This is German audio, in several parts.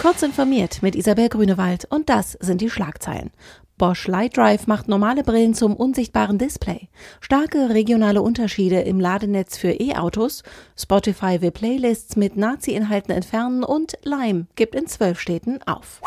Kurz informiert mit Isabel Grünewald und das sind die Schlagzeilen. Bosch Light Drive macht normale Brillen zum unsichtbaren Display. Starke regionale Unterschiede im Ladenetz für E-Autos. Spotify will Playlists mit Nazi-Inhalten entfernen und Lime gibt in zwölf Städten auf.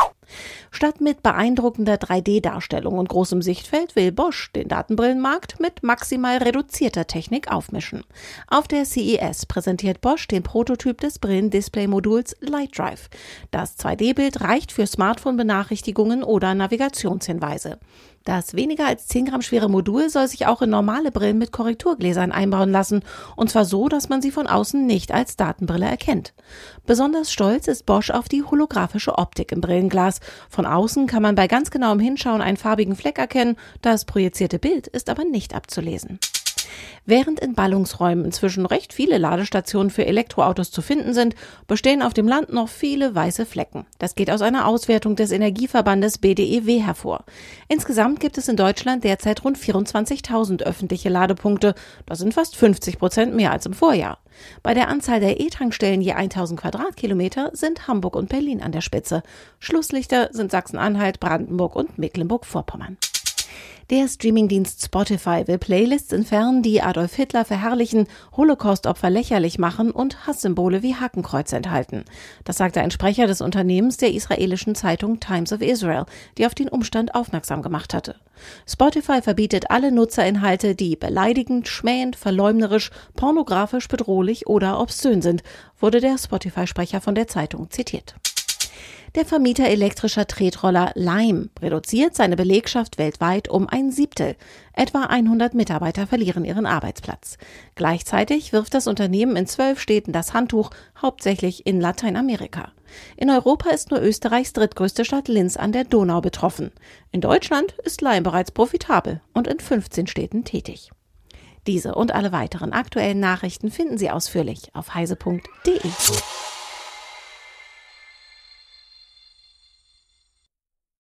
Statt mit beeindruckender 3D-Darstellung und großem Sichtfeld will Bosch den Datenbrillenmarkt mit maximal reduzierter Technik aufmischen. Auf der CES präsentiert Bosch den Prototyp des Brillendisplay-Moduls Light Drive. Das 2D-Bild reicht für Smartphone-Benachrichtigungen oder Navigationshinweise. Das weniger als 10 Gramm schwere Modul soll sich auch in normale Brillen mit Korrekturgläsern einbauen lassen, und zwar so, dass man sie von außen nicht als Datenbrille erkennt. Besonders stolz ist Bosch auf die holographische Optik im Brillenglas. Von außen kann man bei ganz genauem Hinschauen einen farbigen Fleck erkennen, das projizierte Bild ist aber nicht abzulesen. Während in Ballungsräumen inzwischen recht viele Ladestationen für Elektroautos zu finden sind, bestehen auf dem Land noch viele weiße Flecken. Das geht aus einer Auswertung des Energieverbandes BDEW hervor. Insgesamt gibt es in Deutschland derzeit rund 24.000 öffentliche Ladepunkte. Das sind fast 50 Prozent mehr als im Vorjahr. Bei der Anzahl der E-Tankstellen je 1000 Quadratkilometer sind Hamburg und Berlin an der Spitze. Schlusslichter sind Sachsen-Anhalt, Brandenburg und Mecklenburg-Vorpommern. Der Streamingdienst Spotify will Playlists entfernen, die Adolf Hitler verherrlichen, Holocaust-Opfer lächerlich machen und Hasssymbole wie Hakenkreuze enthalten. Das sagte ein Sprecher des Unternehmens der israelischen Zeitung Times of Israel, die auf den Umstand aufmerksam gemacht hatte. Spotify verbietet alle Nutzerinhalte, die beleidigend, schmähend, verleumderisch, pornografisch, bedrohlich oder obszön sind, wurde der Spotify-Sprecher von der Zeitung zitiert. Der Vermieter elektrischer Tretroller Lime reduziert seine Belegschaft weltweit um ein Siebtel. Etwa 100 Mitarbeiter verlieren ihren Arbeitsplatz. Gleichzeitig wirft das Unternehmen in zwölf Städten das Handtuch, hauptsächlich in Lateinamerika. In Europa ist nur Österreichs drittgrößte Stadt Linz an der Donau betroffen. In Deutschland ist Lime bereits profitabel und in 15 Städten tätig. Diese und alle weiteren aktuellen Nachrichten finden Sie ausführlich auf heise.de.